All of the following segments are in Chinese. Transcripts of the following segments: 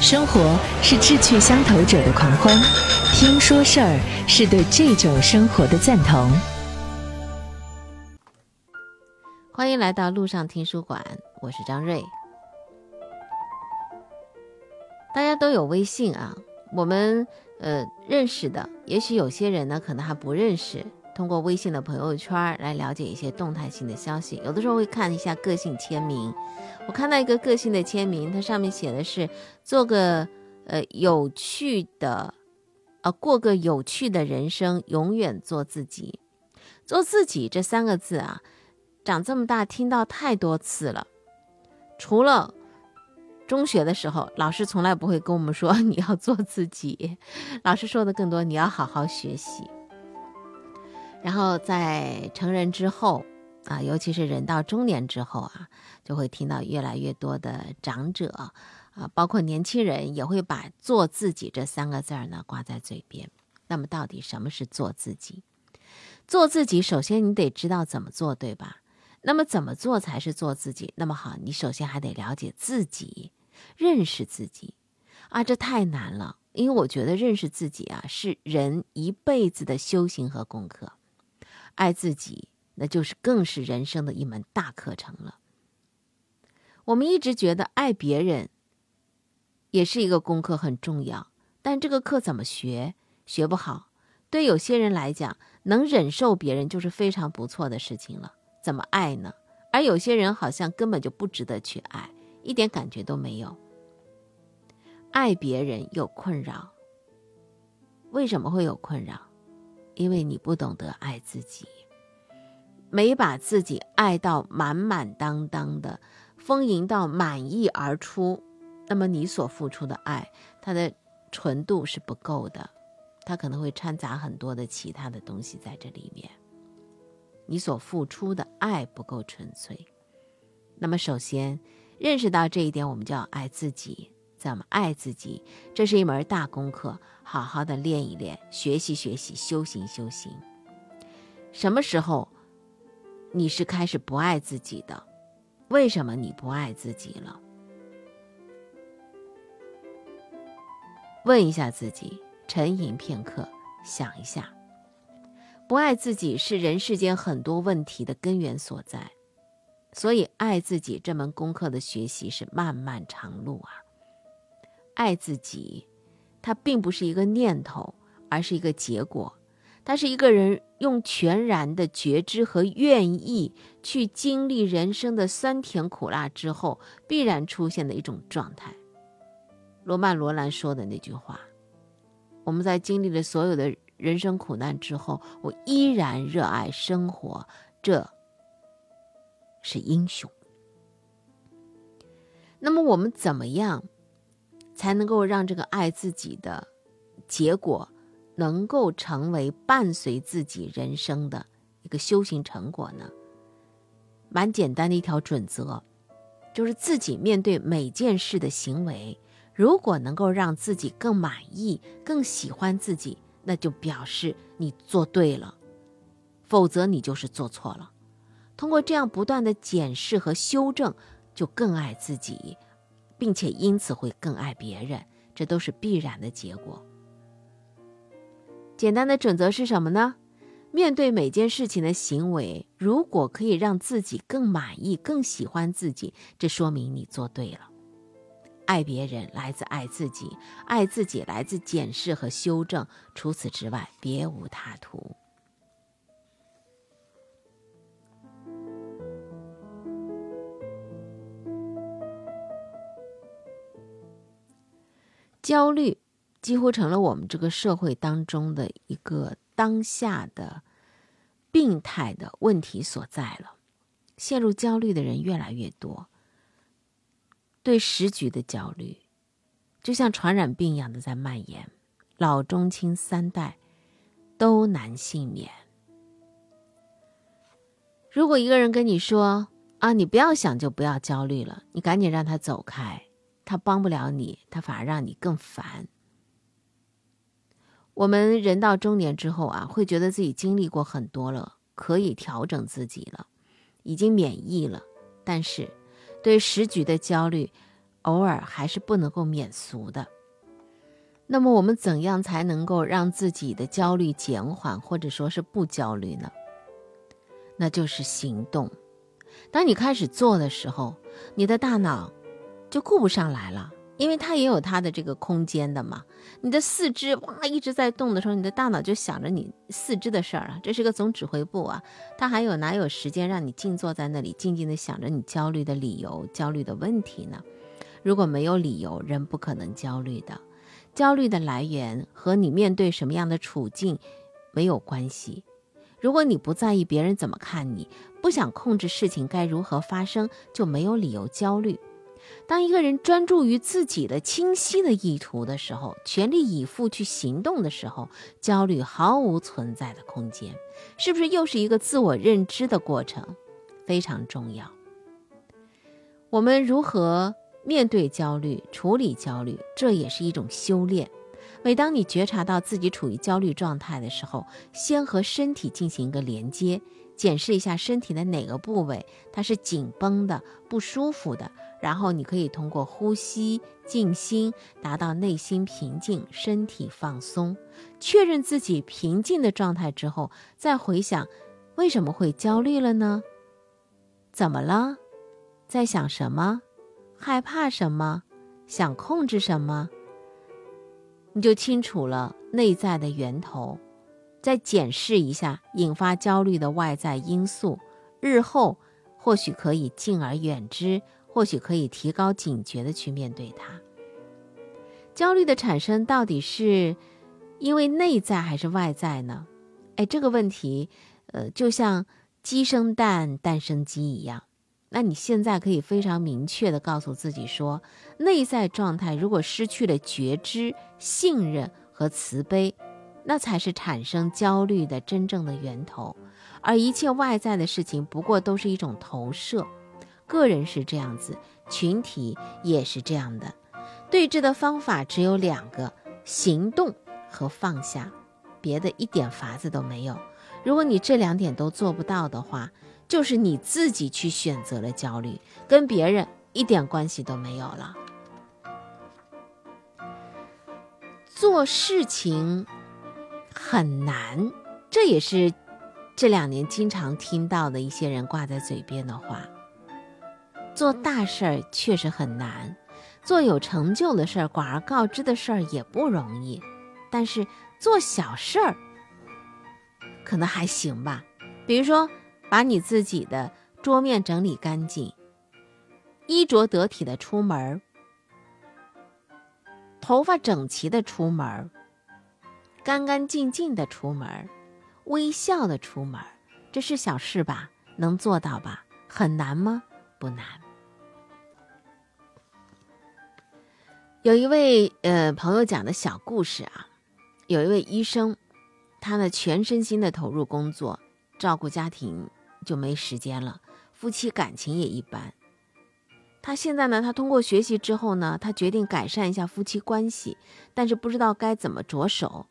生活是志趣相投者的狂欢，听说事儿是对这种生活的赞同。欢迎来到路上听书馆，我是张瑞。大家都有微信啊，我们呃认识的，也许有些人呢可能还不认识。通过微信的朋友圈来了解一些动态性的消息，有的时候会看一下个性签名。我看到一个个性的签名，它上面写的是“做个呃有趣的，呃过个有趣的人生，永远做自己”。做自己这三个字啊，长这么大听到太多次了。除了中学的时候，老师从来不会跟我们说 你要做自己，老师说的更多你要好好学习。然后在成人之后，啊，尤其是人到中年之后啊，就会听到越来越多的长者，啊，包括年轻人，也会把“做自己”这三个字儿呢挂在嘴边。那么，到底什么是做自己？做自己，首先你得知道怎么做，对吧？那么，怎么做才是做自己？那么好，你首先还得了解自己，认识自己。啊，这太难了，因为我觉得认识自己啊，是人一辈子的修行和功课。爱自己，那就是更是人生的一门大课程了。我们一直觉得爱别人也是一个功课，很重要。但这个课怎么学，学不好。对有些人来讲，能忍受别人就是非常不错的事情了。怎么爱呢？而有些人好像根本就不值得去爱，一点感觉都没有。爱别人有困扰，为什么会有困扰？因为你不懂得爱自己，没把自己爱到满满当当的，丰盈到满溢而出，那么你所付出的爱，它的纯度是不够的，它可能会掺杂很多的其他的东西在这里面。你所付出的爱不够纯粹，那么首先认识到这一点，我们就要爱自己。怎么爱自己？这是一门大功课，好好的练一练，学习学习，修行修行。什么时候你是开始不爱自己的？为什么你不爱自己了？问一下自己，沉吟片刻，想一下，不爱自己是人世间很多问题的根源所在。所以，爱自己这门功课的学习是漫漫长路啊。爱自己，它并不是一个念头，而是一个结果。它是一个人用全然的觉知和愿意去经历人生的酸甜苦辣之后，必然出现的一种状态。罗曼·罗兰说的那句话：“我们在经历了所有的人生苦难之后，我依然热爱生活，这是英雄。”那么我们怎么样？才能够让这个爱自己的结果，能够成为伴随自己人生的一个修行成果呢？蛮简单的一条准则，就是自己面对每件事的行为，如果能够让自己更满意、更喜欢自己，那就表示你做对了；否则你就是做错了。通过这样不断的检视和修正，就更爱自己。并且因此会更爱别人，这都是必然的结果。简单的准则是什么呢？面对每件事情的行为，如果可以让自己更满意、更喜欢自己，这说明你做对了。爱别人来自爱自己，爱自己来自检视和修正，除此之外别无他途。焦虑几乎成了我们这个社会当中的一个当下的病态的问题所在了。陷入焦虑的人越来越多，对时局的焦虑就像传染病一样的在蔓延，老中青三代都难幸免。如果一个人跟你说：“啊，你不要想，就不要焦虑了，你赶紧让他走开。”他帮不了你，他反而让你更烦。我们人到中年之后啊，会觉得自己经历过很多了，可以调整自己了，已经免疫了。但是，对时局的焦虑，偶尔还是不能够免俗的。那么我们怎样才能够让自己的焦虑减缓，或者说是不焦虑呢？那就是行动。当你开始做的时候，你的大脑就顾不上来了，因为它也有它的这个空间的嘛。你的四肢哇一直在动的时候，你的大脑就想着你四肢的事儿啊，这是个总指挥部啊，它还有哪有时间让你静坐在那里静静的想着你焦虑的理由、焦虑的问题呢？如果没有理由，人不可能焦虑的。焦虑的来源和你面对什么样的处境没有关系。如果你不在意别人怎么看你，不想控制事情该如何发生，就没有理由焦虑。当一个人专注于自己的清晰的意图的时候，全力以赴去行动的时候，焦虑毫无存在的空间。是不是又是一个自我认知的过程？非常重要。我们如何？面对焦虑，处理焦虑，这也是一种修炼。每当你觉察到自己处于焦虑状态的时候，先和身体进行一个连接，检视一下身体的哪个部位它是紧绷的、不舒服的，然后你可以通过呼吸、静心，达到内心平静、身体放松。确认自己平静的状态之后，再回想为什么会焦虑了呢？怎么了？在想什么？害怕什么，想控制什么，你就清楚了内在的源头，再检视一下引发焦虑的外在因素，日后或许可以敬而远之，或许可以提高警觉的去面对它。焦虑的产生到底是因为内在还是外在呢？哎，这个问题，呃，就像鸡生蛋，蛋生鸡一样。那你现在可以非常明确的告诉自己说，内在状态如果失去了觉知、信任和慈悲，那才是产生焦虑的真正的源头，而一切外在的事情不过都是一种投射。个人是这样子，群体也是这样的。对峙的方法只有两个：行动和放下，别的一点法子都没有。如果你这两点都做不到的话，就是你自己去选择了焦虑，跟别人一点关系都没有了。做事情很难，这也是这两年经常听到的一些人挂在嘴边的话。做大事儿确实很难，做有成就的事儿、广而告之的事儿也不容易，但是做小事儿可能还行吧，比如说。把你自己的桌面整理干净，衣着得体的出门头发整齐的出门干干净净的出门微笑的出门这是小事吧？能做到吧？很难吗？不难。有一位呃朋友讲的小故事啊，有一位医生，他呢全身心的投入工作，照顾家庭。就没时间了，夫妻感情也一般。他现在呢，他通过学习之后呢，他决定改善一下夫妻关系，但是不知道该怎么着手。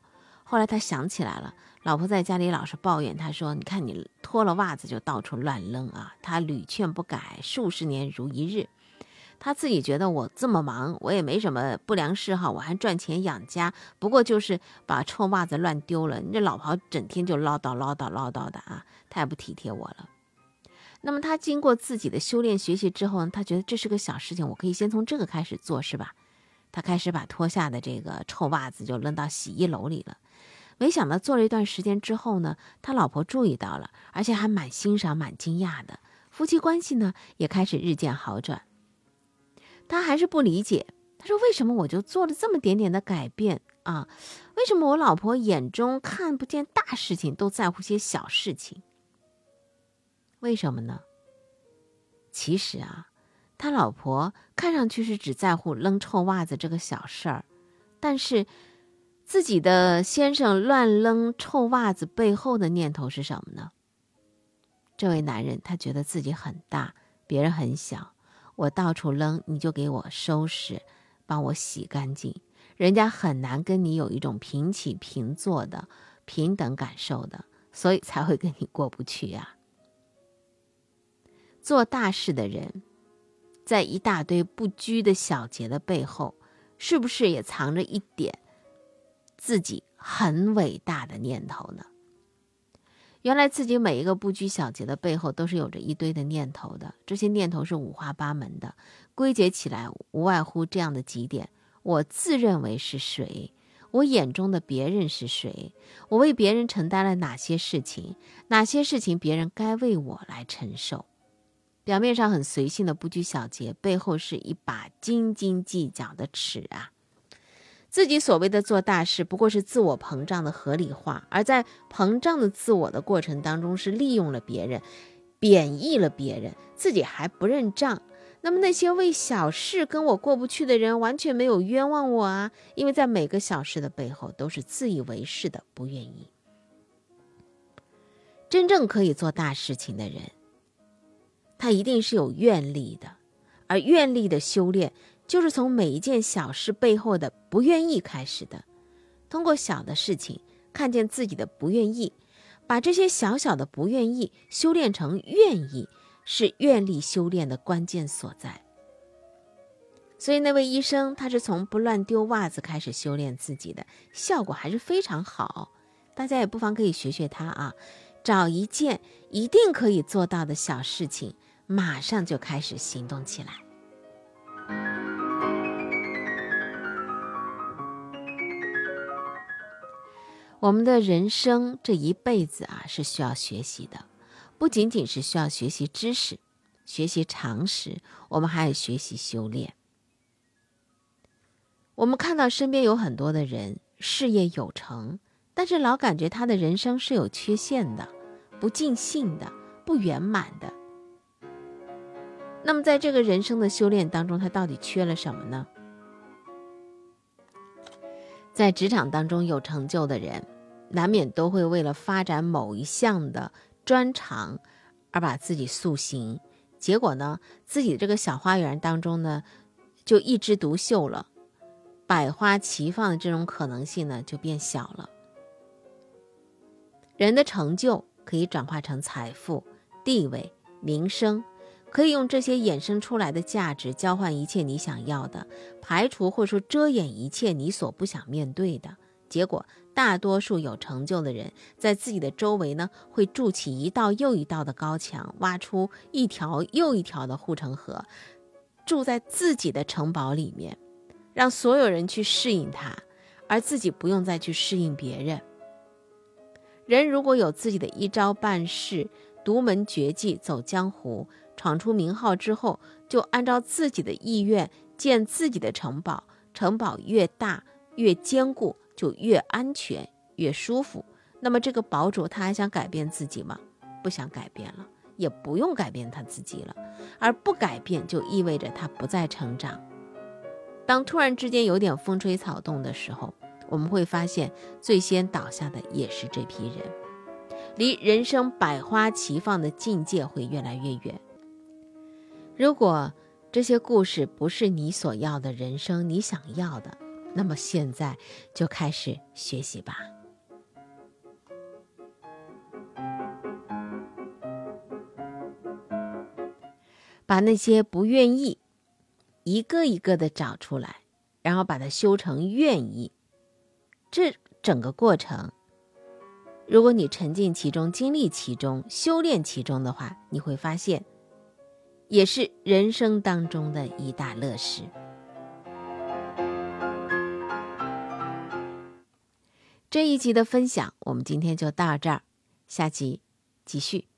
后来他想起来了，老婆在家里老是抱怨，他说：“你看你脱了袜子就到处乱扔啊！”他屡劝不改，数十年如一日。他自己觉得我这么忙，我也没什么不良嗜好，我还赚钱养家，不过就是把臭袜子乱丢了。你这老婆整天就唠叨唠叨唠叨的啊，太不体贴我了。那么他经过自己的修炼学习之后呢，他觉得这是个小事情，我可以先从这个开始做，是吧？他开始把脱下的这个臭袜子就扔到洗衣篓里了。没想到做了一段时间之后呢，他老婆注意到了，而且还蛮欣赏、蛮惊讶的，夫妻关系呢也开始日渐好转。他还是不理解，他说：“为什么我就做了这么点点的改变啊？为什么我老婆眼中看不见大事情，都在乎些小事情？为什么呢？其实啊，他老婆看上去是只在乎扔臭袜子这个小事儿，但是自己的先生乱扔臭袜子背后的念头是什么呢？这位男人他觉得自己很大，别人很小。”我到处扔，你就给我收拾，帮我洗干净。人家很难跟你有一种平起平坐的平等感受的，所以才会跟你过不去呀。做大事的人，在一大堆不拘的小节的背后，是不是也藏着一点自己很伟大的念头呢？原来自己每一个不拘小节的背后，都是有着一堆的念头的。这些念头是五花八门的，归结起来无外乎这样的几点：我自认为是谁？我眼中的别人是谁？我为别人承担了哪些事情？哪些事情别人该为我来承受？表面上很随性的不拘小节，背后是一把斤斤计较的尺啊！自己所谓的做大事，不过是自我膨胀的合理化，而在膨胀的自我的过程当中，是利用了别人，贬义了别人，自己还不认账。那么那些为小事跟我过不去的人，完全没有冤枉我啊！因为在每个小事的背后，都是自以为是的不愿意。真正可以做大事情的人，他一定是有愿力的，而愿力的修炼，就是从每一件小事背后的不愿意开始的。通过小的事情看见自己的不愿意，把这些小小的不愿意修炼成愿意。是愿力修炼的关键所在。所以那位医生，他是从不乱丢袜子开始修炼自己的，效果还是非常好。大家也不妨可以学学他啊，找一件一定可以做到的小事情，马上就开始行动起来。我们的人生这一辈子啊，是需要学习的。不仅仅是需要学习知识、学习常识，我们还要学习修炼。我们看到身边有很多的人事业有成，但是老感觉他的人生是有缺陷的、不尽兴的、不圆满的。那么，在这个人生的修炼当中，他到底缺了什么呢？在职场当中有成就的人，难免都会为了发展某一项的。专长，而把自己塑形，结果呢，自己这个小花园当中呢，就一枝独秀了，百花齐放的这种可能性呢，就变小了。人的成就可以转化成财富、地位、名声，可以用这些衍生出来的价值交换一切你想要的，排除或者说遮掩一切你所不想面对的结果。大多数有成就的人，在自己的周围呢，会筑起一道又一道的高墙，挖出一条又一条的护城河，住在自己的城堡里面，让所有人去适应他，而自己不用再去适应别人。人如果有自己的一招半式、独门绝技，走江湖、闯出名号之后，就按照自己的意愿建自己的城堡，城堡越大越坚固。就越安全越舒服。那么这个堡主他还想改变自己吗？不想改变了，也不用改变他自己了。而不改变就意味着他不再成长。当突然之间有点风吹草动的时候，我们会发现最先倒下的也是这批人，离人生百花齐放的境界会越来越远。如果这些故事不是你所要的人生，你想要的。那么现在就开始学习吧，把那些不愿意一个一个的找出来，然后把它修成愿意。这整个过程，如果你沉浸其中、经历其中、修炼其中的话，你会发现，也是人生当中的一大乐事。这一集的分享，我们今天就到这儿，下集继续。